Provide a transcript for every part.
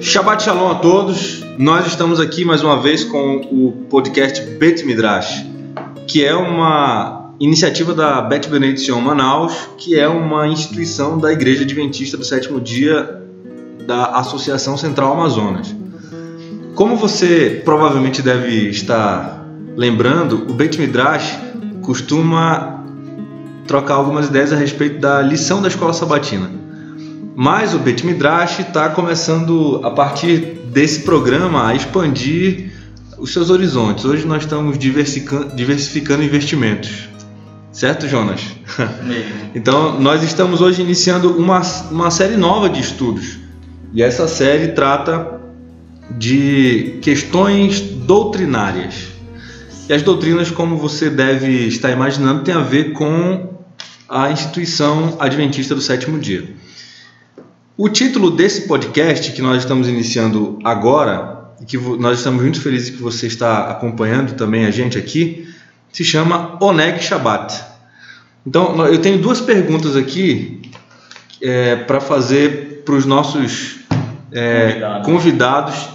Shabbat Shalom a todos. Nós estamos aqui mais uma vez com o podcast Bet Midrash, que é uma iniciativa da Bet Benediction Manaus, que é uma instituição da Igreja Adventista do Sétimo Dia da Associação Central Amazonas. Como você provavelmente deve estar lembrando, o Bet Midrash costuma trocar algumas ideias a respeito da lição da escola sabatina. Mas o Bet Midrash está começando a partir desse programa a expandir os seus horizontes. Hoje nós estamos diversificando, diversificando investimentos. Certo, Jonas? então, nós estamos hoje iniciando uma, uma série nova de estudos. E essa série trata de questões doutrinárias. E as doutrinas, como você deve estar imaginando, tem a ver com a instituição adventista do sétimo dia. O título desse podcast que nós estamos iniciando agora, e que nós estamos muito felizes que você está acompanhando também a gente aqui, se chama Oneg Shabbat. Então, eu tenho duas perguntas aqui é, para fazer para os nossos é, convidados. convidados.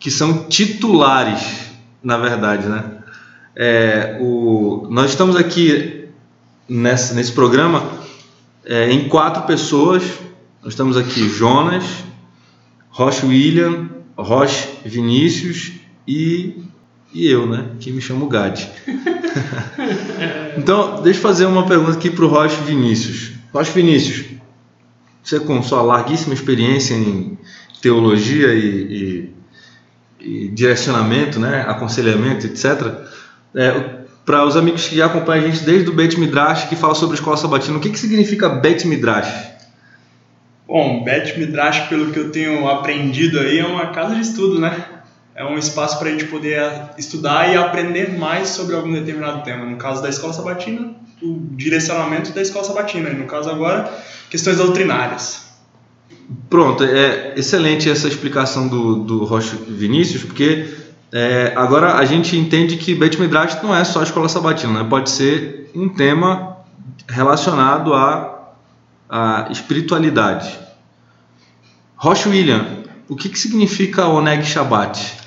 que são titulares, na verdade, né? É, o, nós estamos aqui nessa, nesse programa é, em quatro pessoas. Nós estamos aqui Jonas, Roche William, Roche Vinícius e e eu, né? Que me chamo Gade. então, deixa eu fazer uma pergunta aqui para o Rocha Vinícius. Rocha Vinícius, você com sua larguíssima experiência em teologia e, e, e direcionamento, né? aconselhamento, etc., é, para os amigos que já acompanham a gente desde o Bet Midrash, que fala sobre a escola sabatina, o que, que significa Bet Midrash? Bom, Bet Midrash, pelo que eu tenho aprendido aí, é uma casa de estudo, né? é um espaço para a gente poder estudar e aprender mais sobre algum determinado tema. No caso da escola sabatina, o direcionamento da escola sabatina. E no caso agora, questões doutrinárias. Pronto, é excelente essa explicação do, do Rocha Vinícius, porque é, agora a gente entende que Bet Midrash não é só a escola sabatina, né? pode ser um tema relacionado à, à espiritualidade. Rocha William, o que, que significa Oneg Shabbat?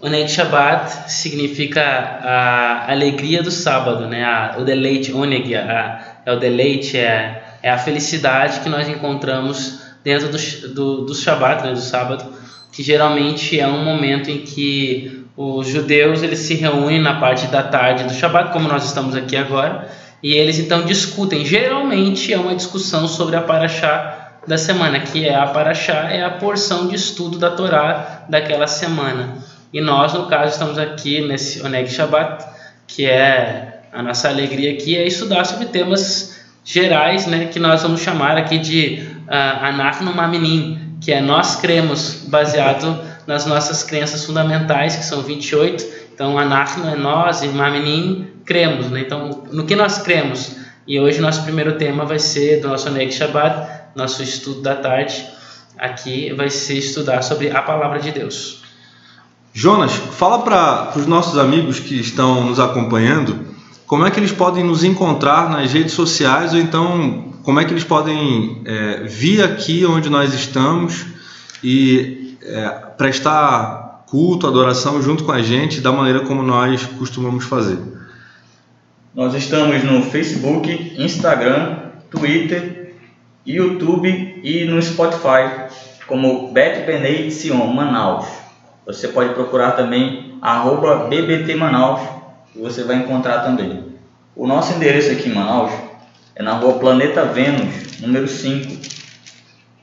Oneg Shabbat significa a alegria do sábado, né? A, o deleite, Oneg, a, é o deleite, é, é a felicidade que nós encontramos dentro do, do, do Shabbat, né? do sábado, que geralmente é um momento em que os judeus eles se reúnem na parte da tarde do Shabbat, como nós estamos aqui agora, e eles então discutem. Geralmente é uma discussão sobre a Paraxá da semana, que é a Paraxá, é a porção de estudo da Torá daquela semana. E nós, no caso, estamos aqui nesse Oneg Shabbat, que é a nossa alegria aqui, é estudar sobre temas gerais, né, que nós vamos chamar aqui de uh, Anachno Maminim, que é nós cremos, baseado nas nossas crenças fundamentais, que são 28. Então, Anachno é nós e Maminim cremos. Né? Então, no que nós cremos? E hoje nosso primeiro tema vai ser do nosso Oneg Shabbat, nosso estudo da tarde. Aqui vai ser estudar sobre a palavra de Deus. Jonas, fala para os nossos amigos que estão nos acompanhando como é que eles podem nos encontrar nas redes sociais ou então como é que eles podem é, vir aqui onde nós estamos e é, prestar culto, adoração junto com a gente da maneira como nós costumamos fazer. Nós estamos no Facebook, Instagram, Twitter, YouTube e no Spotify como Bet Beneit Sion Manaus. Você pode procurar também arroba BBT Manaus e você vai encontrar também. O nosso endereço aqui em Manaus é na rua Planeta Vênus, número 5.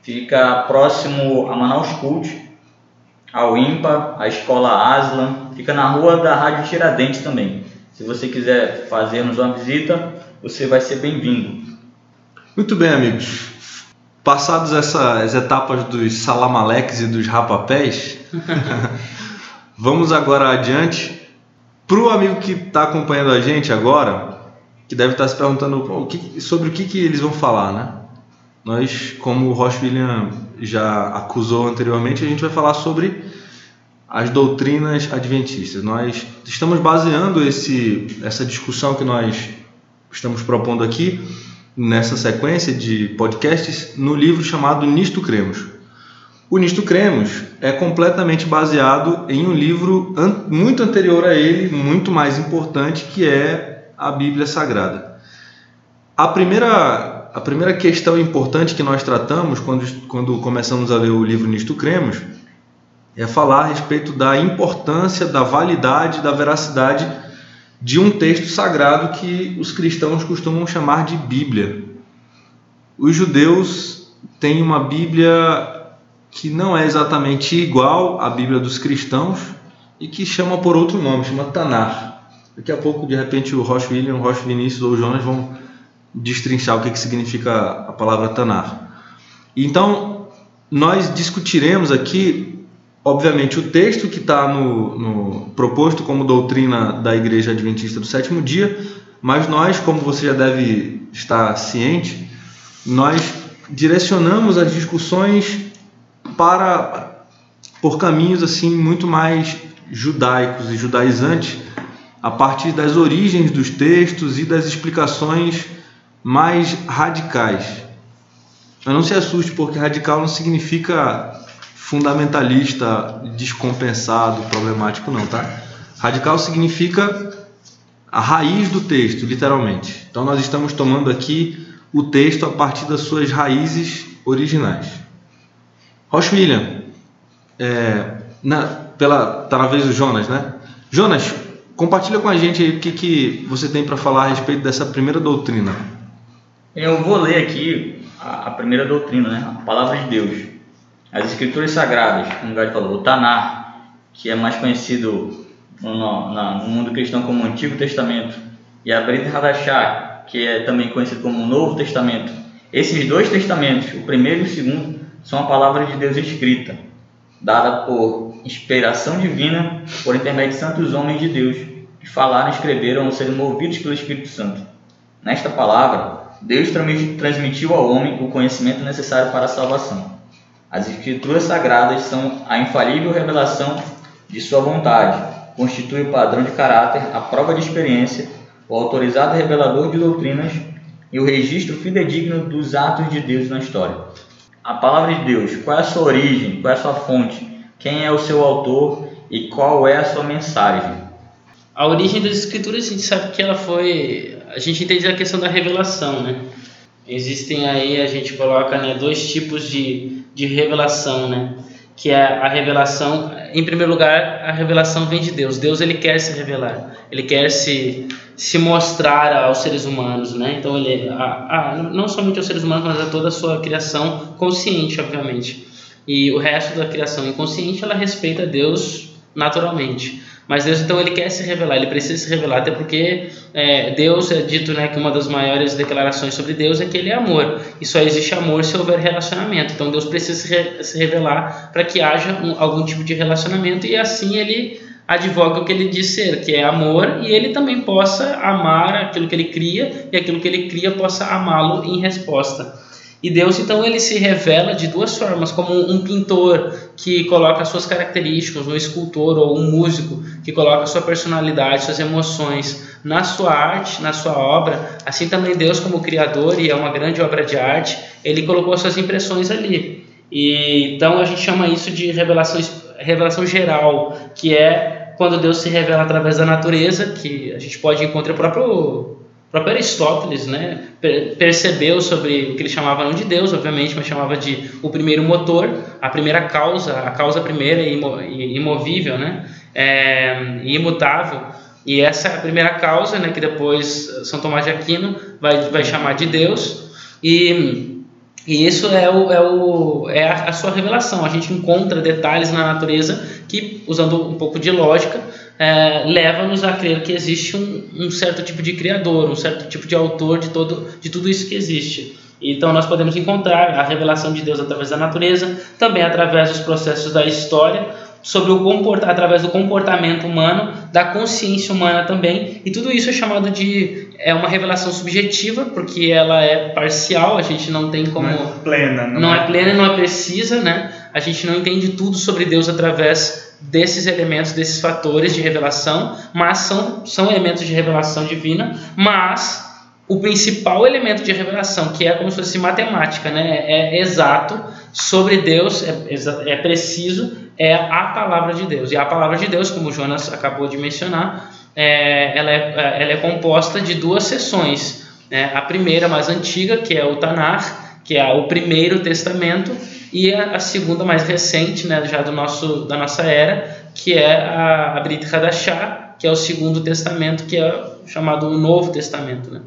Fica próximo a Manaus Cult, ao IMPA, a Escola Aslan. Fica na rua da Rádio Tiradentes também. Se você quiser fazer-nos uma visita, você vai ser bem-vindo. Muito bem, amigos. Passadas essas etapas dos salamaleques e dos rapapés, vamos agora adiante. Para o amigo que está acompanhando a gente agora, que deve estar se perguntando o que, sobre o que, que eles vão falar, né? Nós, como o Roche William já acusou anteriormente, a gente vai falar sobre as doutrinas adventistas. Nós estamos baseando esse, essa discussão que nós estamos propondo aqui nessa sequência de podcasts no livro chamado Nisto Cremos. O Nisto Cremos é completamente baseado em um livro an muito anterior a ele, muito mais importante, que é a Bíblia Sagrada. A primeira, a primeira questão importante que nós tratamos quando, quando começamos a ler o livro Nisto Cremos é falar a respeito da importância, da validade, da veracidade de um texto sagrado que os cristãos costumam chamar de Bíblia. Os judeus têm uma Bíblia que não é exatamente igual à Bíblia dos cristãos e que chama por outro nome, chama Tanar. Daqui a pouco, de repente, o Roche William, o Roche Vinícius ou o Jonas vão destrinchar o que, que significa a palavra Tanar. Então, nós discutiremos aqui, obviamente, o texto que está no, no, proposto como doutrina da Igreja Adventista do Sétimo Dia, mas nós, como você já deve estar ciente, nós direcionamos as discussões para por caminhos assim muito mais judaicos e judaizantes a partir das origens dos textos e das explicações mais radicais. Mas não se assuste porque radical não significa fundamentalista, descompensado, problemático não, tá? Radical significa a raiz do texto, literalmente. Então nós estamos tomando aqui o texto a partir das suas raízes originais. Roche William, é, na, pela, tá na vez do Jonas, né? Jonas, compartilha com a gente aí o que, que você tem para falar a respeito dessa primeira doutrina. Eu vou ler aqui a, a, primeira doutrina, né? a palavra de Deus. As Escrituras Sagradas, como o falou, o Tanar, que é mais conhecido no, no, no, mundo cristão como Antigo Testamento, e a Brit Hadashah, que é também conhecido como Novo Testamento. Esses dois testamentos, o primeiro e o segundo, são a palavra de Deus escrita, dada por inspiração divina por intermédio de santos homens de Deus, que falaram, escreveram ou serem movidos pelo Espírito Santo. Nesta palavra, Deus transmitiu ao homem o conhecimento necessário para a salvação. As Escrituras Sagradas são a infalível revelação de Sua vontade, constitui o padrão de caráter, a prova de experiência, o autorizado revelador de doutrinas e o registro fidedigno dos atos de Deus na história a palavra de Deus, qual é a sua origem, qual é a sua fonte, quem é o seu autor e qual é a sua mensagem. A origem das escrituras a gente sabe que ela foi, a gente entende a questão da revelação, né? Existem aí a gente coloca né, dois tipos de, de revelação, né? Que é a revelação, em primeiro lugar, a revelação vem de Deus. Deus ele quer se revelar, ele quer se se mostrar aos seres humanos, né? Então ele, a, a, não somente aos seres humanos, mas a toda a sua criação consciente, obviamente. E o resto da criação inconsciente, ela respeita Deus naturalmente. Mas Deus então ele quer se revelar, ele precisa se revelar, até porque é, Deus é dito né, que uma das maiores declarações sobre Deus é que ele é amor. E só existe amor se houver relacionamento. Então Deus precisa se, re, se revelar para que haja um, algum tipo de relacionamento e assim ele advoga o que ele diz ser, que é amor, e ele também possa amar aquilo que ele cria e aquilo que ele cria possa amá-lo em resposta. E Deus então ele se revela de duas formas, como um pintor que coloca suas características, um escultor ou um músico que coloca sua personalidade, suas emoções na sua arte, na sua obra. Assim também Deus como criador e é uma grande obra de arte, ele colocou suas impressões ali. E então a gente chama isso de revelação revelação geral, que é quando Deus se revela através da natureza, que a gente pode encontrar o próprio, o próprio Aristóteles, né? percebeu sobre o que ele chamava não de Deus, obviamente, mas chamava de o primeiro motor, a primeira causa, a causa primeira e imovível, né? É, imutável. E essa é a primeira causa, né, que depois São Tomás de Aquino vai, vai chamar de Deus. E e isso é, o, é, o, é a, sua revelação. A gente encontra detalhes na natureza que, usando um pouco de lógica, é, leva-nos a crer que existe um, um, certo tipo de criador, um certo tipo de autor de, todo, de tudo isso que existe. Então nós podemos encontrar a revelação de Deus através da natureza, também através dos processos da história, sobre o comportar através do comportamento humano, da consciência humana também, e tudo isso é chamado de é uma revelação subjetiva, porque ela é parcial, a gente não tem como não é plena, não, não é, é plena, não é precisa, né? A gente não entende tudo sobre Deus através desses elementos, desses fatores de revelação, mas são são elementos de revelação divina, mas o principal elemento de revelação, que é como se fosse matemática, né? é exato sobre Deus, é, é preciso, é a palavra de Deus. E a palavra de Deus, como o Jonas acabou de mencionar, é, ela, é, ela é composta de duas seções. Né? A primeira, mais antiga, que é o Tanar, que é o primeiro testamento, e a, a segunda, mais recente, né, já do nosso, da nossa era, que é a, a Brit Hadashah, que é o segundo testamento, que é chamado o Novo Testamento. Né?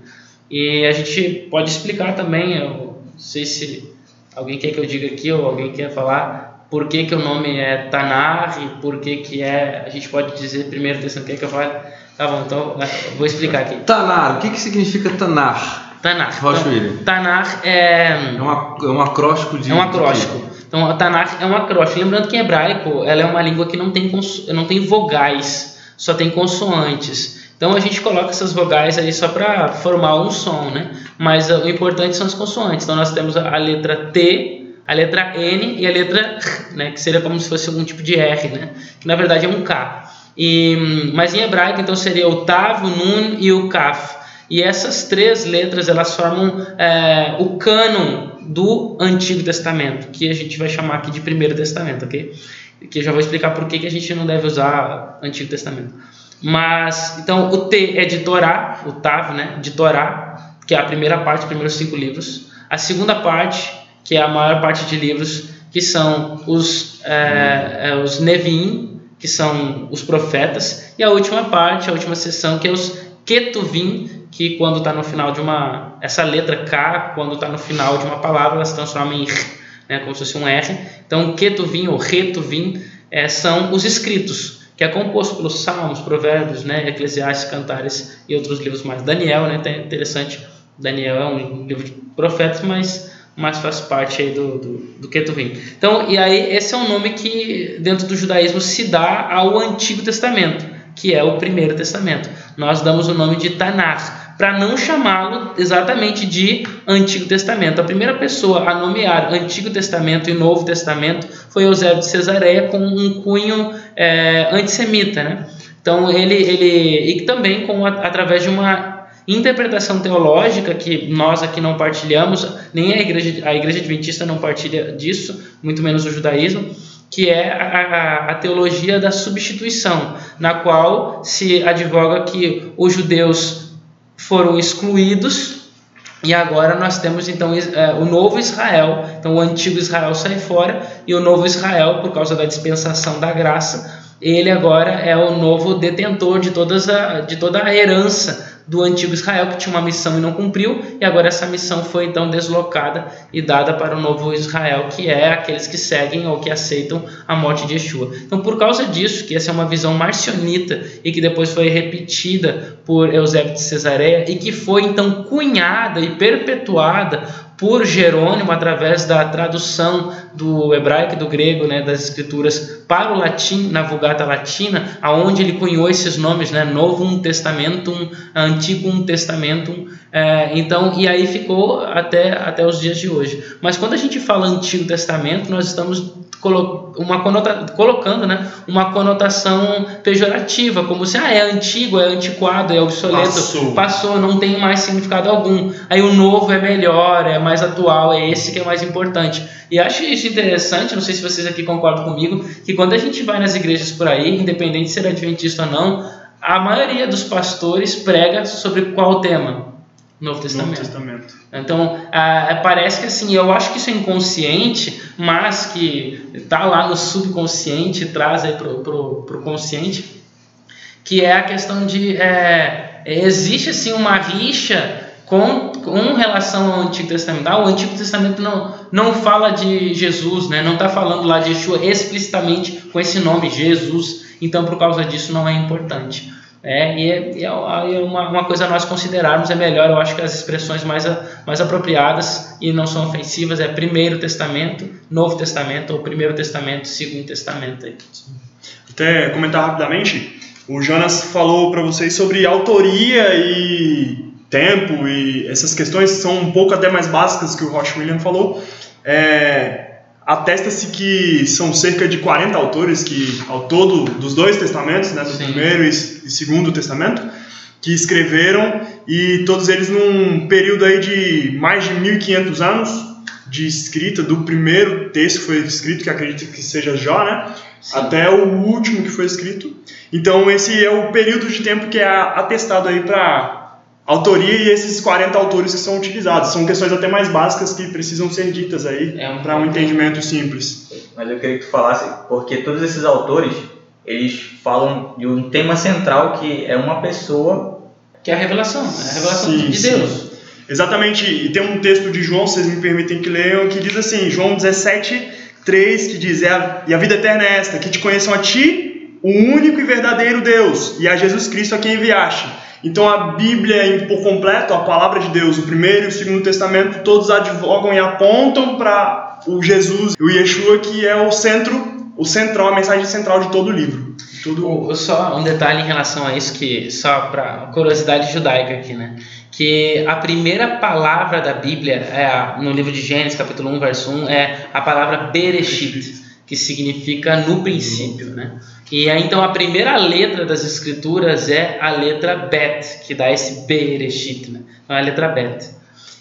E a gente pode explicar também, eu não sei se alguém quer que eu diga aqui ou alguém quer falar por que, que o nome é Tanar e por que, que é, a gente pode dizer primeiro Testamento, quer que eu fale? Tá bom, então vou explicar aqui. Tanar, o que, que significa Tanar? Tanar. Então, Tanar é... É, uma, é um acróstico de... É um acróstico. Então, a Tanar é um acróstico. Lembrando que em hebraico, ela é uma língua que não tem, não tem vogais, só tem consoantes. Então a gente coloca essas vogais aí só para formar um som, né? Mas o importante são as consoantes. Então nós temos a letra T, a letra N e a letra R, né? Que seria como se fosse algum tipo de R, né? Que na verdade é um K. E, mas em hebraico então seria o Tav, o Nun e o Kaf. E essas três letras elas formam é, o cânon do Antigo Testamento, que a gente vai chamar aqui de Primeiro Testamento, ok? Que eu já vou explicar por que, que a gente não deve usar Antigo Testamento. Mas, então, o T é de Torá, o Tav, né? De Torá, que é a primeira parte, os primeiros cinco livros. A segunda parte, que é a maior parte de livros, que são os, é, é, os que são os profetas. E a última parte, a última seção, que é os Ketuvim, que quando está no final de uma... Essa letra K, quando está no final de uma palavra, ela se transforma em R, né? Como se fosse um R. Então, Ketuvim ou Retuvim é, são os escritos que é composto pelos Salmos, Provérbios, né, Eclesiastes, Cantares e outros livros mais. Daniel, né, é interessante. Daniel é um livro de profetas, mas, mas faz parte aí do, do, do Ketuvim. Então, e aí esse é um nome que dentro do judaísmo se dá ao Antigo Testamento, que é o Primeiro Testamento. Nós damos o nome de Tanakh, para não chamá-lo exatamente de Antigo Testamento. A primeira pessoa a nomear Antigo Testamento e Novo Testamento foi Eusébio de Cesareia com um cunho é, antissemita, né? Então ele, ele e também com através de uma interpretação teológica que nós aqui não partilhamos, nem a igreja a igreja adventista não partilha disso, muito menos o judaísmo, que é a, a, a teologia da substituição, na qual se advoga que os judeus foram excluídos e agora nós temos então é, o novo Israel. Então o antigo Israel sai fora e o novo Israel, por causa da dispensação da graça, ele agora é o novo detentor de, todas a, de toda a herança do antigo Israel que tinha uma missão e não cumpriu, e agora essa missão foi então deslocada e dada para o novo Israel, que é aqueles que seguem ou que aceitam a morte de Yeshua. Então, por causa disso, que essa é uma visão marcionita e que depois foi repetida por Eusébio de Cesareia e que foi então cunhada e perpetuada por Jerônimo através da tradução do hebraico e do grego, né, das escrituras para o latim, na Vulgata Latina, aonde ele cunhou esses nomes, né, Novum Testamentum, Antigum Testamentum, é, então, e aí ficou até, até os dias de hoje. Mas quando a gente fala Antigo Testamento, nós estamos uma conota, colocando né, uma conotação pejorativa, como se ah, é antigo, é antiquado, é obsoleto, passou. passou, não tem mais significado algum. Aí o novo é melhor, é mais atual, é esse que é mais importante. E acho isso interessante, não sei se vocês aqui concordam comigo, que quando a gente vai nas igrejas por aí, independente de ser adventista ou não, a maioria dos pastores prega sobre qual tema? Novo Testamento. Novo Testamento. Então, ah, parece que assim, eu acho que isso é inconsciente, mas que está lá no subconsciente, traz aí para o consciente, que é a questão de. É, existe assim uma rixa com, com relação ao Antigo Testamento. Ah, o Antigo Testamento não, não fala de Jesus, né? não está falando lá de Yeshua explicitamente com esse nome, Jesus. Então, por causa disso, não é importante. É, e é, é uma, uma, coisa a nós considerarmos, é melhor, eu acho que as expressões mais, mais apropriadas e não são ofensivas é Primeiro Testamento, Novo Testamento, ou Primeiro Testamento, Segundo Testamento. Até comentar rapidamente, o Jonas falou para vocês sobre autoria e tempo e essas questões são um pouco até mais básicas que o Roche William falou. É, Atesta-se que são cerca de 40 autores que, ao todo, dos dois testamentos, né, do Sim. primeiro e segundo testamento, que escreveram e todos eles num período aí de mais de 1500 anos de escrita do primeiro texto que foi escrito, que acredito que seja Jó, né? Sim. Até o último que foi escrito. Então esse é o período de tempo que é atestado aí para autoria e esses 40 autores que são utilizados. São questões até mais básicas que precisam ser ditas aí É um para um entendimento simples. Mas eu queria que tu falasse, porque todos esses autores, eles falam de um tema central que é uma pessoa. Que é a revelação, é a revelação Sim, de sim. Deus. Exatamente, e tem um texto de João, vocês me permitem que leiam, que diz assim, João 17, 3, que diz, "É a- e a vida eterna é esta, que te conheçam a ti, o único e verdadeiro Deus, e a Jesus Cristo a quem enviaste. Então a Bíblia por completo, a palavra de Deus, o primeiro e o segundo testamento, todos advogam e apontam para o Jesus, o Yeshua, que é o centro, o central, a mensagem central de todo o livro. Tudo Só um detalhe em relação a isso, que só para curiosidade judaica aqui, né? Que a primeira palavra da Bíblia, é no livro de Gênesis, capítulo 1, verso 1, é a palavra Bereshit, que significa no princípio, né? E aí, então a primeira letra das escrituras é a letra Bet, que dá esse Bereshit, né? Então é a letra Bet.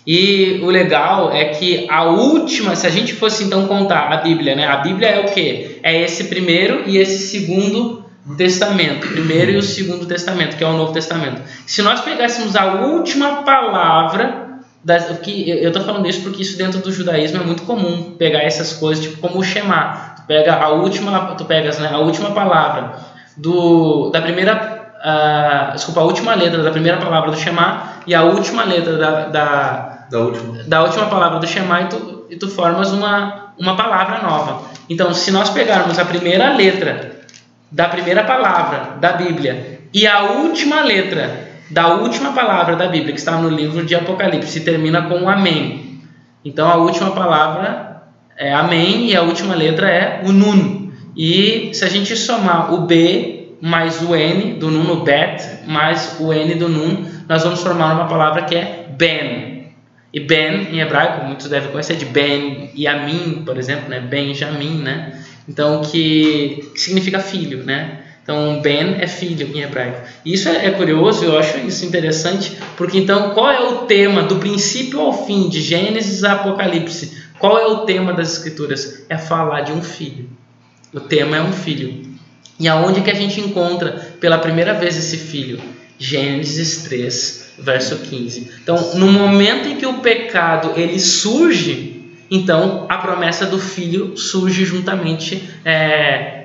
E o legal é que a última, se a gente fosse então contar a Bíblia, né? A Bíblia é o quê? É esse primeiro e esse segundo testamento, primeiro e o segundo testamento, que é o Novo Testamento. Se nós pegássemos a última palavra das, que eu estou falando isso porque isso dentro do judaísmo é muito comum pegar essas coisas tipo como o Shema. Pega a última, tu pegas né, a última palavra do da primeira ah, desculpa, a última letra da primeira palavra do Shema e a última letra da, da, Da última. da última palavra do Shema e tu, e tu formas uma, uma palavra nova. Então, se nós pegarmos a primeira letra da primeira palavra da Bíblia e a última letra da última palavra da Bíblia, que está no livro de Apocalipse, termina com um Amém. Então, a última palavra é Amém e a última letra é o Nun. E se a gente somar o B mais o N do Nun, o Bet, mais o N do Nun, nós vamos formar uma palavra que é Ben. E Ben, em hebraico, muitos devem conhecer de Ben Yamin, por exemplo, né? Benjamin, né? Então, que, que significa filho, né? Então, Ben é filho em hebraico. E isso é, é curioso, eu acho isso interessante, porque então, qual é o tema do princípio ao fim, de Gênesis a Apocalipse? Qual é o tema das escrituras? É falar de um filho. O tema é um filho. E aonde que a gente encontra pela primeira vez esse filho? Gênesis 3, verso 15. Então, no momento em que o pecado ele surge, então a promessa do filho surge juntamente, é,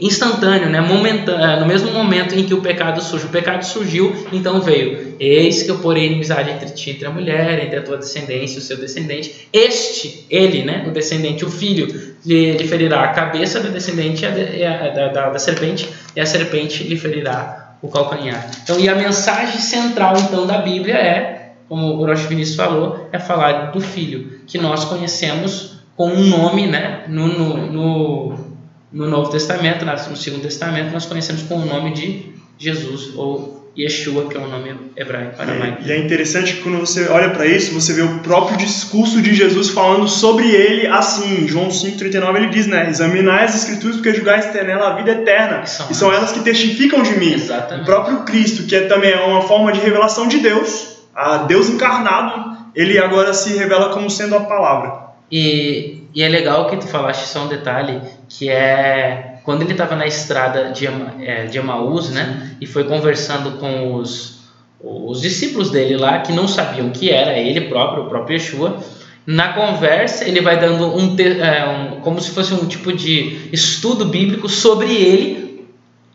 instantâneo, né? Momentâneo, no mesmo momento em que o pecado surge. O pecado surgiu, então veio: Eis que eu porei inimizade entre ti e a mulher, entre a tua descendência e o seu descendente. Este, ele, né? O descendente, o filho, lhe, ferirá a cabeça do descendente da, da- da serpente, e a serpente lhe ferirá o calcanhar. Então, e a mensagem central então da Bíblia é, como o Rocha Vinícius falou, é falar do Filho, que nós conhecemos com um nome, né? No, no, no, no Novo Testamento, no Segundo Testamento, nós conhecemos com o nome de Jesus ou Yeshua, que é o nome hebraico, aramaico. E é interessante que quando você olha para isso, você vê o próprio discurso de Jesus falando sobre ele assim. João 5,39 ele diz, né? Examinai as escrituras porque julgais ter nela a vida eterna. Que são E são elas que testificam de mim. O Exatamente. próprio Cristo, que é também uma forma de revelação de Deus, a Deus encarnado, ele agora se revela como sendo a palavra. E, e é legal que tu falaste só um detalhe, que é quando ele estava na estrada de, é, de Emaús, né? E foi conversando com os, os discípulos dele lá, que não sabiam que era ele próprio, o próprio Yeshua. Na conversa, ele vai dando um, é, um como se fosse um tipo de estudo bíblico sobre ele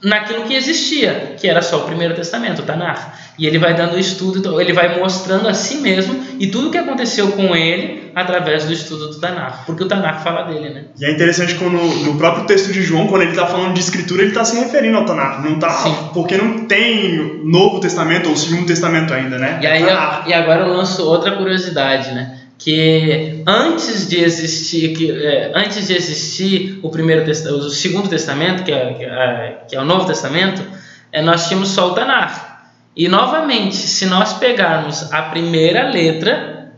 naquilo que existia, que era só o Primeiro Testamento, o Tanakh. E ele vai dando estudo, ele vai mostrando a si mesmo e tudo o que aconteceu com ele através do estudo do Tanakh, porque o Tanakh fala dele, né? E é interessante quando no próprio texto de João, quando ele está falando de escritura, ele está se referindo ao Tanakh. Não tá, Sim. porque não tem Novo Testamento ou Segundo Testamento ainda, né? E aí, e agora eu lanço outra curiosidade, né? Que antes de existir, que, é, antes de existir o primeiro o segundo testamento, que é, é, que é o Novo Testamento, é, nós tínhamos só o Tanakh. E novamente, se nós pegarmos a primeira letra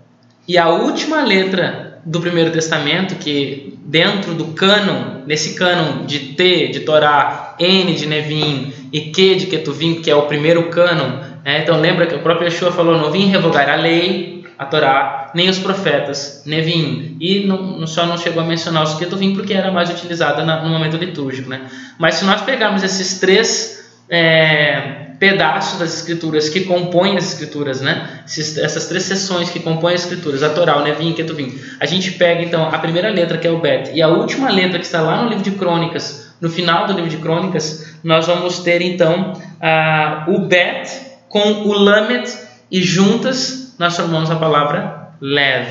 e a última letra do Primeiro Testamento, que dentro do cânon, nesse cânon de T de Torá, N de Nevim e Q de Ketuvim, que é o primeiro cânon, É, então lembra que o próprio Yeshua falou: não vim revogar a lei, a Torá, nem os profetas, Nevim. E não, só não chegou a mencionar os Ketuvim porque era mais utilizada no momento litúrgico. Né? Mas se nós pegarmos esses três é, pedaços das escrituras que compõem as escrituras, né? Esses, essas três seções que compõem as escrituras, a Torá, o Nevim e o Ketuvim, a gente pega então a primeira letra que é o Bet e a última letra que está lá no livro de Crônicas, no final do livro de Crônicas, nós vamos ter então a, o Bet com o Lamed e juntas nós formamos a palavra Lev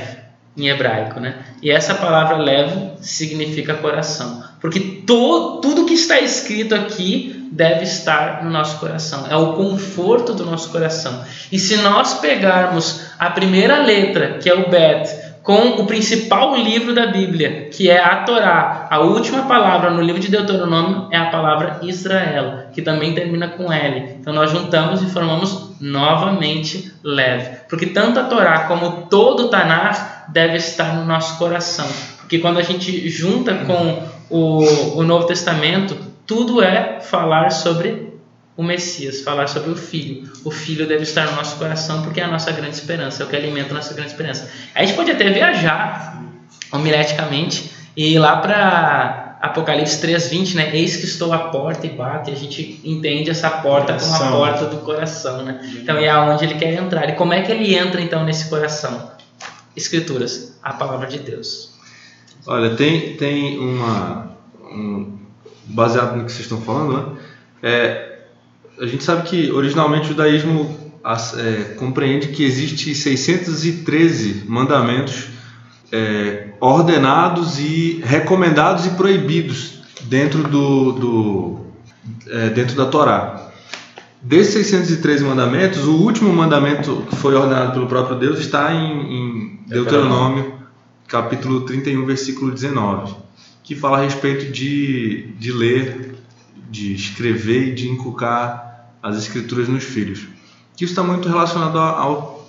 em hebraico, né? E essa palavra Lev significa coração, porque to, tudo que está escrito aqui deve estar no nosso coração, é o conforto do nosso coração. E se nós pegarmos a primeira letra, que é o Bet, com o principal livro da Bíblia, que é a Torá. A última palavra no livro de Deuteronômio é a palavra Israel, que também termina com L. Então nós juntamos e formamos novamente leve. Porque tanto a Torá como todo o Tanar deve estar no nosso coração. Porque quando a gente junta com o, o Novo Testamento, tudo é falar sobre o Messias, falar sobre o Filho. O Filho deve estar no nosso coração porque é a nossa grande esperança, é o que alimenta a nossa grande esperança. A gente pode até viajar homileticamente e ir lá para Apocalipse 3:20, né? Eis que estou à porta e bato, e a gente entende essa porta como a porta do coração, né? Então é aonde ele quer entrar. E como é que ele entra então nesse coração? Escrituras, a palavra de Deus. Olha, tem tem uma um, baseado no que vocês estão falando, né? É, a gente sabe que originalmente o judaísmo é, compreende que existe 613 mandamentos é, ordenados e recomendados e proibidos dentro do, do é, dentro da Torá. Desses 613 mandamentos, o último mandamento que foi ordenado pelo próprio Deus está em, em Deuteronômio, capítulo 31, versículo 19, que fala a respeito de, de ler, de escrever e de inculcar as escrituras nos filhos. Que isso está muito relacionado ao,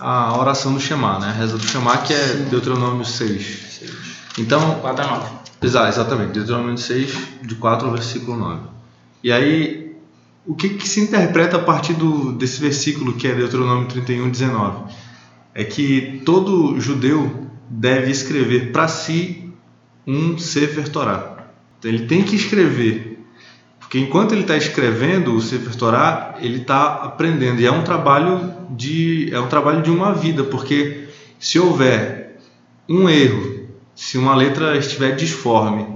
à oração do Shema, né? a reza do Shema, que é Deuteronômio 6. Então, 4 a 9. Exatamente, Deuteronômio 6, de 4 ao versículo 9. E aí, o que, que se interpreta a partir do, desse versículo que é Deuteronômio 31, 19? É que todo judeu deve escrever para si um Sefer Torah. Então, ele tem que escrever porque enquanto ele está escrevendo o Sefer Torah, ele está aprendendo. E é um trabalho de é um trabalho de uma vida, porque se houver um erro, se uma letra estiver disforme,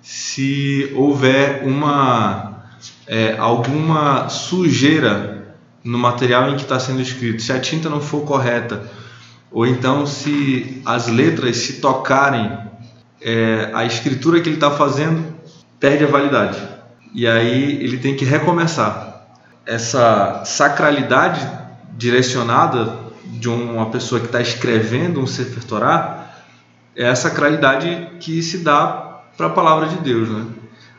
se houver uma é, alguma sujeira no material em que está sendo escrito, se a tinta não for correta, ou então se as letras se tocarem, é, a escritura que ele está fazendo perde a validade e aí ele tem que recomeçar. Essa sacralidade direcionada de uma pessoa que está escrevendo um Sefer Torah é a sacralidade que se dá para a palavra de Deus, né?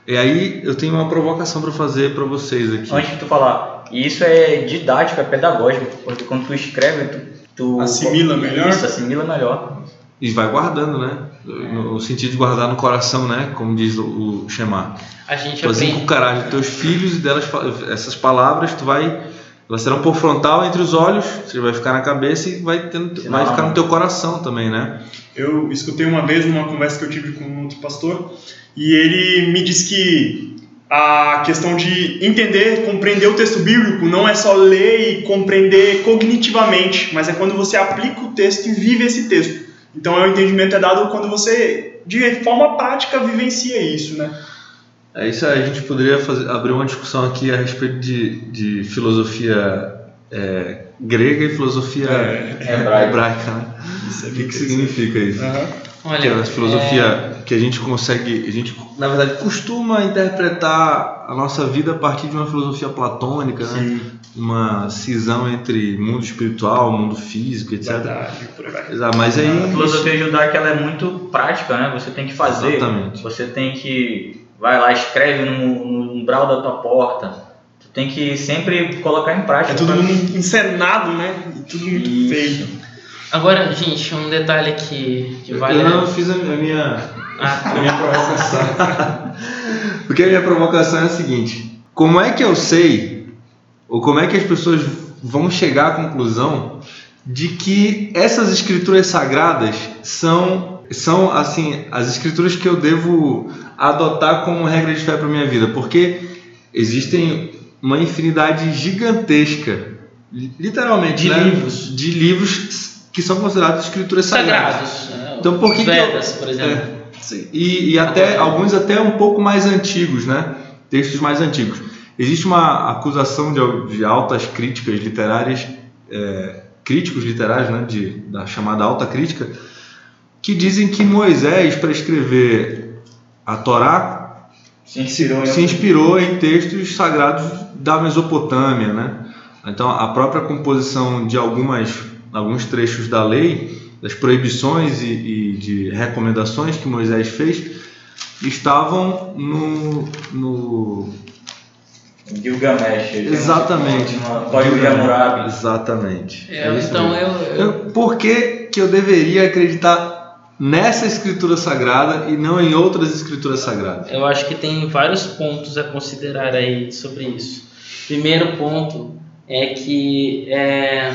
E aí eu tenho uma provocação para fazer para vocês aqui. Antes de tu falar, isso é didático, é pedagógico, porque quando tu escreve, tu, tu assimila melhor. Isso, assimila melhor. E vai guardando, né? No sentido de guardar no coração, né? Como diz o, o Shema. A gente tu aprende... inculcarás os teus filhos e delas essas palavras tu vai elas serão por frontal entre os olhos, você vai ficar na cabeça e vai, tendo, vai ficar no teu coração também, né? Eu escutei uma vez uma conversa que eu tive com outro pastor e ele me disse que a questão de entender, compreender o texto bíblico não é só ler e compreender cognitivamente, mas é quando você aplica o texto e vive esse texto. Então, o entendimento é dado quando você, de forma prática, vivencia isso, né? É isso aí, a gente poderia fazer, abrir uma discussão aqui a respeito de, de filosofia é, grega e filosofia é, hebraica. hebraica né? o que, que significa isso? Uhum. Olha, que é a filosofia é... que a gente consegue, a gente na verdade costuma interpretar a nossa vida a partir de uma filosofia platônica, né? uma cisão entre mundo espiritual, mundo físico, etc. Verdade, por aí. Mas aí a filosofia judaica ela é muito prática, né? Você tem que fazer, Exatamente. você tem que vai lá, escreve no, no umbral da tua porta. Tem que sempre colocar em prática. É tudo encenado, né? tudo muito Isso. feito. Agora, gente, um detalhe que, que vale. Eu não fiz a minha, ah, tá. a minha provocação. Porque a minha provocação é a seguinte: como é que eu sei ou como é que as pessoas vão chegar à conclusão de que essas escrituras sagradas são são assim as escrituras que eu devo adotar como regra de fé para minha vida, porque existem uma infinidade gigantesca, literalmente, De né? livros. de livros que são considerados escrituras sagradas. Sagrados. né? Então, por que Os que eu- Vedas, por exemplo. É, sim. e, e até alguns até um pouco mais antigos, né? Textos mais antigos. Existe uma acusação de, de altas críticas literárias, é, críticos literários, né? De, da chamada alta crítica, que dizem que Moisés, para escrever a Torá, Se inspirou em se inspirou em textos sagrados da Mesopotâmia, né? Então, a própria composição de algumas, alguns trechos da lei, das proibições e, e de recomendações que Moisés fez, estavam no, no Gilgamesh. exatamente Hammurabi. Exatamente. É, É então eu- Eu- Por que, que eu deveria acreditar nessa escritura sagrada e não em outras escrituras sagradas? Eu acho que tem vários pontos a considerar aí sobre isso. Primeiro ponto é que é,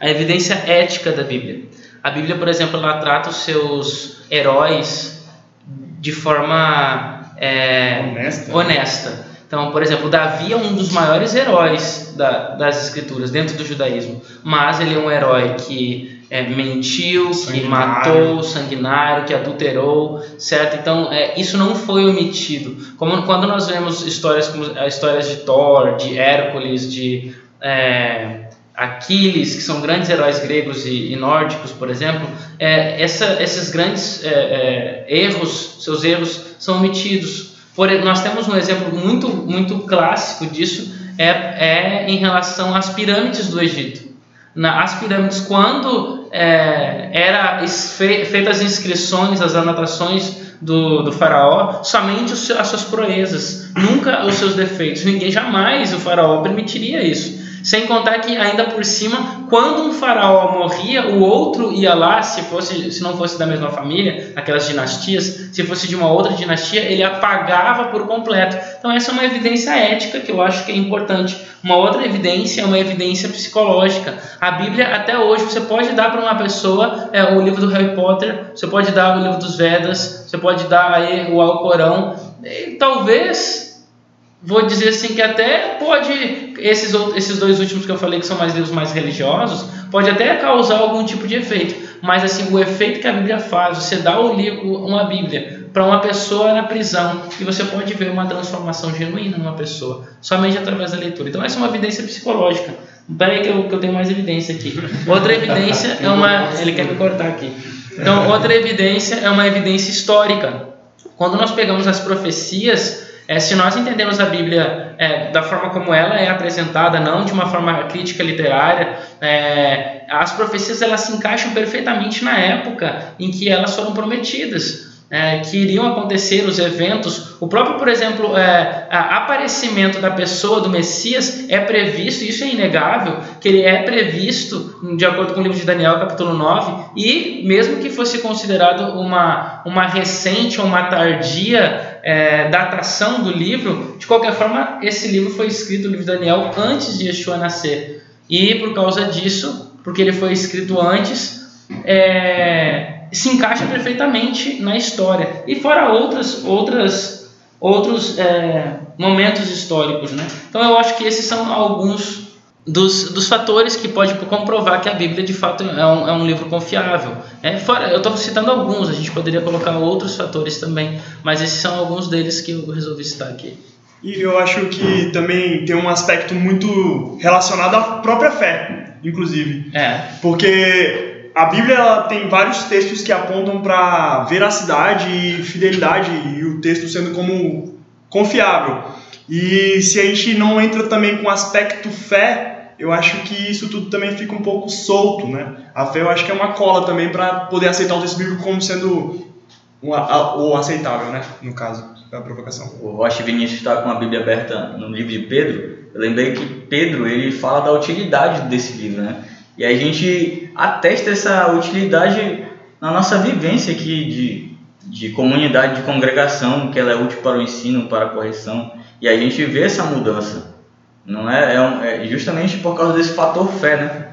a evidência ética da Bíblia. A Bíblia, por exemplo, ela trata os seus heróis de forma é, Honesta. honesta. Então, por exemplo, Davi é um dos maiores heróis da- das escrituras dentro do judaísmo, mas ele é um herói que é, mentiu, que matou, sanguinário, que adulterou, certo? Então, é, isso não foi omitido. Como quando nós vemos histórias como as histórias de Thor, de Hércules, de é, Aquiles, que são grandes heróis gregos e, e nórdicos, por exemplo, é, essa- esses grandes é, é, erros, seus erros, são omitidos. Por, nós temos um exemplo muito, muito clássico disso, é, é em relação às pirâmides do Egito. Na, as pirâmides, quando é, feitas as inscrições, as anotações do, do faraó, somente os as suas proezas, nunca os seus defeitos. Ninguém jamais o faraó permitiria isso. Sem contar que ainda por cima, quando um faraó morria, o outro ia lá, se fosse, se não fosse da mesma família, aquelas dinastias, se fosse de uma outra dinastia, ele apagava por completo. Então essa é uma evidência ética que eu acho que é importante. Uma outra evidência é uma evidência psicológica. A Bíblia até hoje você pode dar para uma pessoa é, o livro do Harry Potter, você pode dar o livro dos Vedas, você pode dar aí o Alcorão. E talvez vou dizer assim que até pode esses esses dois últimos que eu falei que são mais livros mais religiosos pode até causar algum tipo de efeito. Mas assim o efeito que a Bíblia faz você dá o livro uma Bíblia para uma pessoa na prisão e você pode ver uma transformação genuína numa pessoa somente através da leitura. Então essa é uma evidência psicológica. Peraí que eu, que eu tenho mais evidência aqui. Outra evidência é uma ele quer me cortar aqui. Então outra evidência é uma evidência histórica. Quando nós pegamos as profecias é, se nós entendemos a Bíblia é, da forma como ela é apresentada, não de uma forma crítica literária, é, as profecias elas se encaixam perfeitamente na época em que elas foram prometidas. é, que iriam acontecer os eventos, o próprio, por exemplo, é, aparecimento da pessoa do Messias é previsto, isso é inegável, que ele é previsto de acordo com o livro de Daniel, capítulo 9, e mesmo que fosse considerado uma, uma recente ou uma tardia é, datação do livro, de qualquer forma, esse livro foi escrito, o livro de Daniel, antes de Yeshua nascer. E por causa disso, porque ele foi escrito antes, é, se encaixa perfeitamente na história. E fora outras, outras, outros é, momentos históricos. Né? Então eu acho que esses são alguns dos, dos fatores que pode comprovar que a Bíblia de fato é um, é um livro confiável. É, fora, eu estou citando alguns, a gente poderia colocar outros fatores também, mas esses são alguns deles que eu resolvi citar aqui. E eu acho que também tem um aspecto muito relacionado à própria fé, inclusive. É, Porque a Bíblia ela tem vários textos que apontam para veracidade e fidelidade, e o texto sendo como confiável. E se a gente não entra também com aspecto fé, eu acho que isso tudo também fica um pouco solto, né? A fé eu acho que é uma cola também para poder aceitar o texto bíblico como sendo o, aceitável, né? No caso da provocação. O Rocha Vinícius está com a Bíblia aberta no livro de Pedro. Eu lembrei que Pedro ele fala da utilidade desse livro, né? E a gente atesta essa utilidade na nossa vivência aqui de, de comunidade, de congregação, que ela é útil para o ensino, para a correção. E a gente vê essa mudança. Não é, é, um- é justamente por causa desse fator fé, né?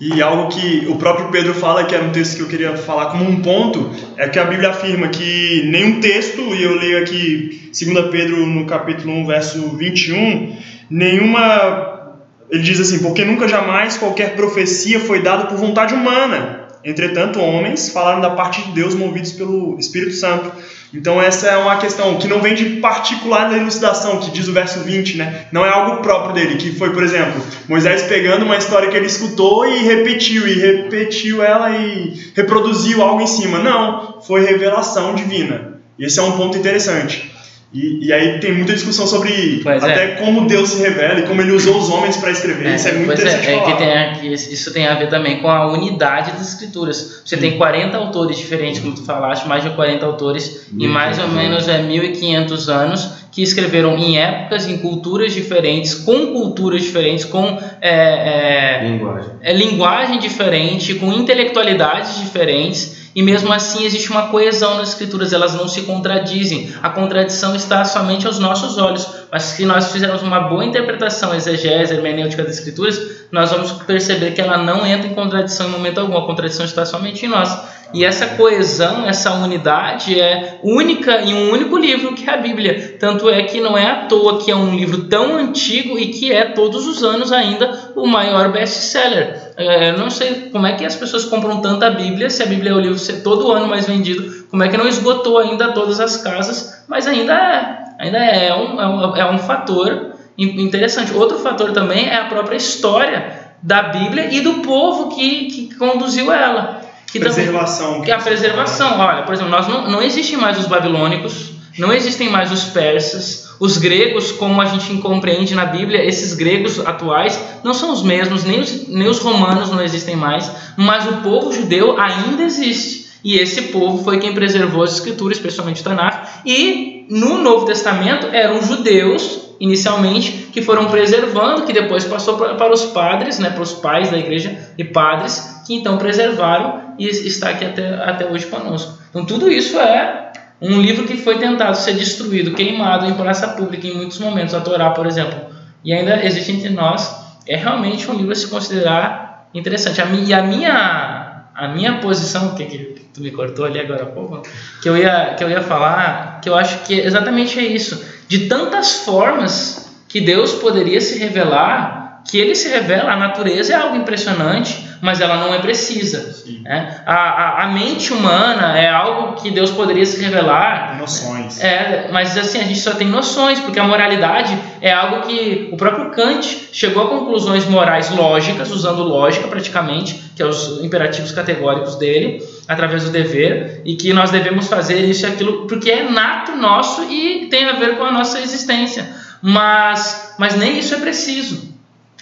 E algo que o próprio Pedro fala, que era um texto que eu queria falar como um ponto, é que a Bíblia afirma que nenhum texto, e eu leio aqui 2 Pedro no capítulo 1, verso 21, nenhuma. Ele diz assim: Porque nunca jamais qualquer profecia foi dada por vontade humana. Entretanto, homens falaram da parte de Deus movidos pelo Espírito Santo. Então, essa é uma questão que não vem de particular da elucidação, que diz o verso 20, né? Não é algo próprio dele, que foi, por exemplo, Moisés pegando uma história que ele escutou e repetiu, e repetiu ela e reproduziu algo em cima. Não, foi revelação divina. Esse é um ponto interessante. E, e aí tem muita discussão sobre Pois é. até como Deus se revela e como ele usou os homens para escrever. Isso é muito pois interessante é, é tem, a- isso tem a ver também com a unidade das escrituras. Você tem 40 autores diferentes, como tu falaste, mais de 40 autores em mais ou 1500 menos é, 1500 anos que escreveram em épocas, em culturas diferentes, com culturas diferentes, com é, é, Linguagem. é linguagem diferente, com intelectualidades diferentes, e mesmo assim existe uma coesão nas escrituras, elas não se contradizem. A contradição está somente aos nossos olhos, mas se nós fizermos uma boa interpretação, exegese, hermenêutica das escrituras, nós vamos perceber que ela não entra em contradição em momento algum, a contradição está somente em nós. E essa coesão, essa unidade é única em um único livro que é a Bíblia. Tanto é que não é à toa que é um livro tão antigo e que é todos os anos ainda o maior best-seller. É, Eu não sei como é que as pessoas compram tanta Bíblia, se a Bíblia é o livro ser todo ano mais vendido, como é que não esgotou ainda todas as casas, mas ainda é, ainda é, um, é, um, é um fator in- interessante. Outro fator também é a própria história da Bíblia e do povo que, que conduziu ela. Que também- Preservação. que é a preservação. Olha, por exemplo, nós não, não existem mais os babilônicos, não existem mais os persas, os gregos, como a gente compreende na Bíblia, esses gregos atuais não são os mesmos, nem os, nem os romanos não existem mais, mas o povo judeu ainda existe. E esse povo foi quem preservou as escrituras, especialmente o Tanakh. E no Novo Testamento eram judeus, inicialmente, que foram preservando, que depois passou para, para os padres, né, para os pais da igreja e padres, que então preservaram e está aqui até, até hoje conosco. Então tudo isso é um livro que foi tentado ser destruído, queimado em praça pública em muitos momentos, a Torá, por exemplo. E ainda existe entre nós, é realmente um livro a se considerar interessante. A mi- e a minha, a minha posição, que, que tu me cortou ali agora há pouco, que eu, ia, que eu ia falar, que eu acho que exatamente é isso. De tantas formas que Deus poderia se revelar, que ele se revela, a natureza é algo impressionante, mas ela não é precisa. Né? A, a, a mente humana é algo que Deus poderia se revelar, Noções. é, mas assim, a gente só tem noções, porque a moralidade é algo que o próprio Kant chegou a conclusões morais lógicas, usando lógica praticamente, que é os imperativos categóricos dele, através do dever, e que nós devemos fazer isso e aquilo, porque é nato nosso e tem a ver com a nossa existência. Mas, mas nem isso é preciso.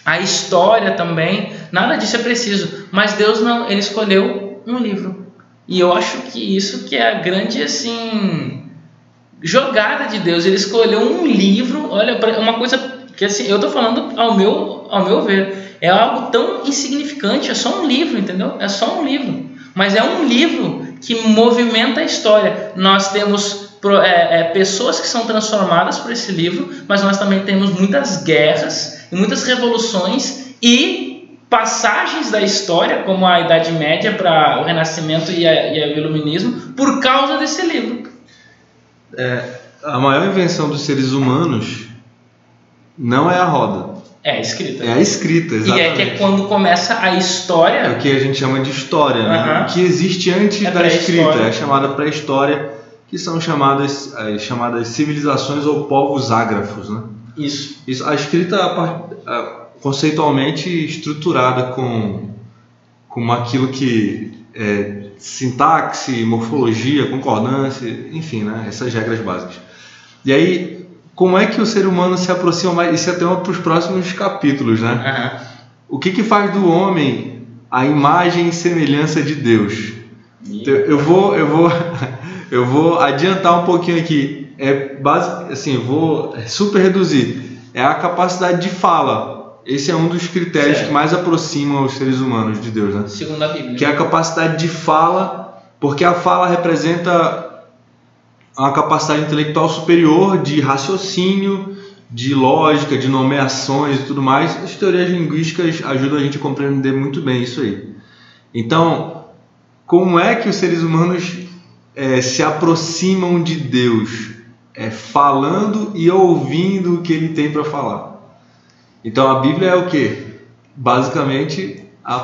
A história também, nada disso é preciso. Mas Deus não, ele escolheu um livro. E eu acho que isso que é a grande assim jogada de Deus. Ele escolheu um livro, olha, uma coisa que assim, eu tô falando ao meu, ao meu ver, é algo tão insignificante, é só um livro, entendeu? É só um livro. Mas é um livro que movimenta a história. Nós temos é, é, pessoas que são transformadas por esse livro, mas nós também temos muitas guerras e muitas revoluções e passagens da história, como a Idade Média para o Renascimento e, a- e o Iluminismo, por causa desse livro. A maior invenção dos seres humanos não é a roda, É escrita. é a escrita, e exatamente. é que é quando começa a É história. o que a gente chama de história, né? O que existe antes É da escrita, é chamada pré-história, que são chamadas as chamadas civilizações ou povos ágrafos, né? Isso. Isso, a escrita conceitualmente estruturada com, com aquilo que é sintaxe, morfologia, concordância, enfim, né? essas regras básicas. E aí, como é que o ser humano se aproxima mais? Isso é tema para os próximos capítulos, né? Aham. O que, que faz do homem a imagem e semelhança de Deus? Então, eu vou, eu vou, eu vou adiantar um pouquinho aqui. É base, assim, eu vou super reduzir. É a capacidade de fala. Esse é um dos critérios Certo. que mais aproximam os seres humanos de Deus, né? Segundo a Bíblia. Que é a capacidade de fala, porque a fala representa uma capacidade intelectual superior de raciocínio, de lógica, de nomeações e tudo mais, as teorias linguísticas ajudam a gente a compreender muito bem isso aí. Então, como é que os seres humanos é, se aproximam de Deus? É falando e ouvindo o que ele tem para falar. Então a Bíblia é o que? Basicamente a,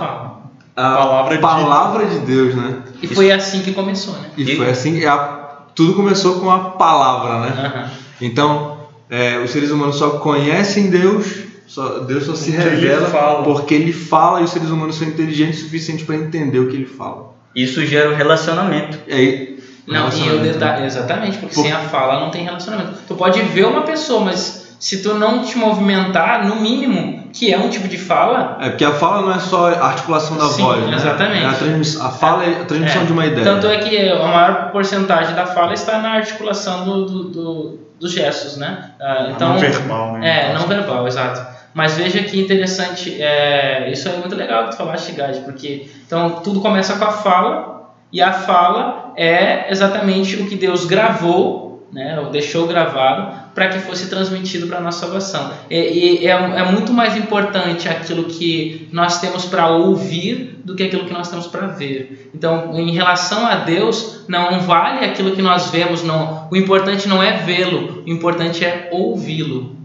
a Palavra de- palavra de Deus, né? E foi assim que começou, né? E foi assim que a- tudo começou com a palavra, né? Aham. Então, é, os seres humanos só conhecem Deus, só- Deus só se Porque ele revela fala. porque ele fala e os seres humanos são inteligentes o suficiente para entender o que ele fala. Isso gera um relacionamento. E aí, Não, e o relacionamento, né? detalhe, exatamente, porque Por- sem a fala não tem relacionamento. Tu pode ver uma pessoa, mas se tu não te movimentar, no mínimo, que é um tipo de fala, É porque a fala não é só a articulação da Sim, voz, né? exatamente. É a, transmiss- a fala é a transmissão É. de uma ideia. tanto é que a maior porcentagem da fala está na articulação do, do- do- dos gestos, né? Ah, então, não verbal, né? É, não verbal, exato. Mas veja que interessante, é, isso é muito legal que tu falaste, Gade, porque então tudo começa com a fala e a fala é exatamente o que Deus gravou, né, ou deixou gravado para que fosse transmitido para a nossa salvação. E, e é, é muito mais importante aquilo que nós temos para ouvir do que aquilo que nós temos para ver. Então, em relação a Deus, não vale aquilo que nós vemos, não. O importante não é vê-lo, o importante é ouvi-lo.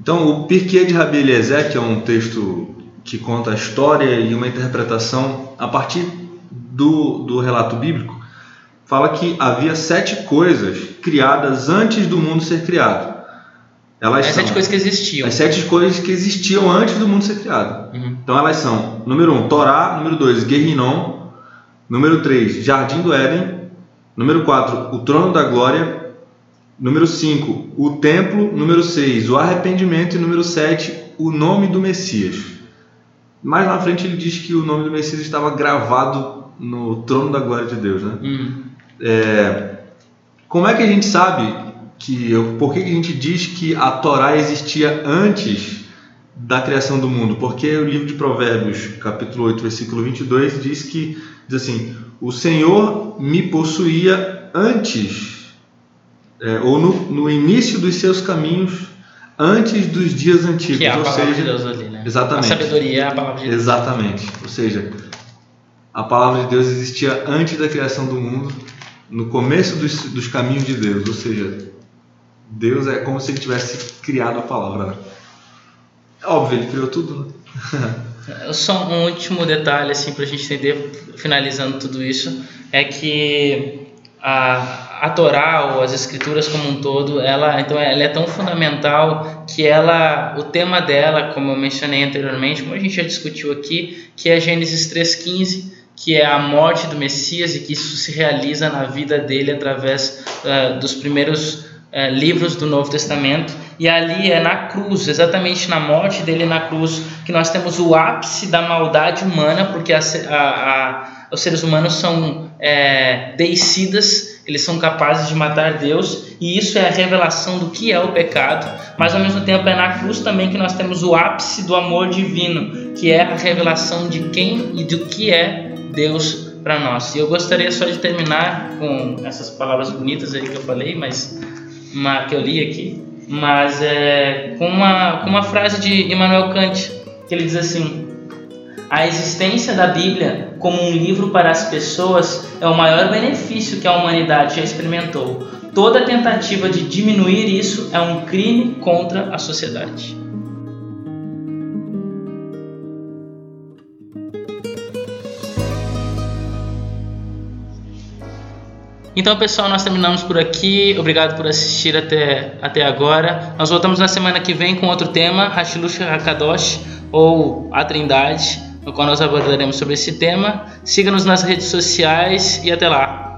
Então, o Pirkei de Rabi Eliezer, que é um texto que conta a história e uma interpretação a partir do, do relato bíblico, fala que havia sete coisas criadas antes do mundo ser criado. Elas As são sete coisas que existiam. as sete coisas que existiam antes do mundo ser criado. Uhum. Então elas são, número 1, um, Torá, número 2, Guerrinom, número 3, Jardim do Éden, número 4, o Trono da Glória, número 5, o Templo, número 6, o Arrependimento e número 7, o nome do Messias. Mais na frente ele diz que o nome do Messias estava gravado no Trono da Glória de Deus, né? Uhum. Como é que a gente sabe que por que a gente diz que a Torá existia antes da criação do mundo? Porque o livro de Provérbios, capítulo 8, versículo 22 diz que diz assim: "O Senhor me possuía antes é, ou no, no início dos seus caminhos, antes dos dias antigos", Que é a ou seja, de Deus ali, né? Exatamente. A sabedoria é a palavra de Deus. Exatamente. Ou seja, a palavra de Deus existia antes da criação do mundo, no começo dos, dos caminhos de Deus. Ou seja, Deus é como se ele tivesse criado a palavra. né? É óbvio, ele criou tudo. Né? Só um último detalhe, assim, para a gente entender, finalizando tudo isso, é que a, a Torá, ou as escrituras como um todo, ela, então, ela é tão fundamental que ela, o tema dela, como eu mencionei anteriormente, como a gente já discutiu aqui, que é Gênesis 3,15, que é a morte do Messias e que isso se realiza na vida dele através eh, dos primeiros eh, livros do Novo Testamento. E ali é na cruz, exatamente na morte dele na cruz, que nós temos o ápice da maldade humana, porque a, a, a, os seres humanos são é, deicidas, eles são capazes de matar Deus, e isso é a revelação do que é o pecado, mas ao mesmo tempo é na cruz também que nós temos o ápice do amor divino, que é a revelação de quem e do que é Deus para nós. E eu gostaria só de terminar com essas palavras bonitas aí que eu falei, mas uma, que eu li aqui, mas é, com, uma, com uma frase de Immanuel Kant, que ele diz assim: A existência da Bíblia como um livro para as pessoas é o maior benefício que a humanidade já experimentou. Toda tentativa de diminuir isso é um crime contra a sociedade. Então, pessoal, nós terminamos por aqui. Obrigado por assistir até, até agora. Nós voltamos na semana que vem com outro tema, Hashilush Hakadosh, ou a Trindade, no qual nós abordaremos sobre esse tema. Siga-nos nas redes sociais e até lá.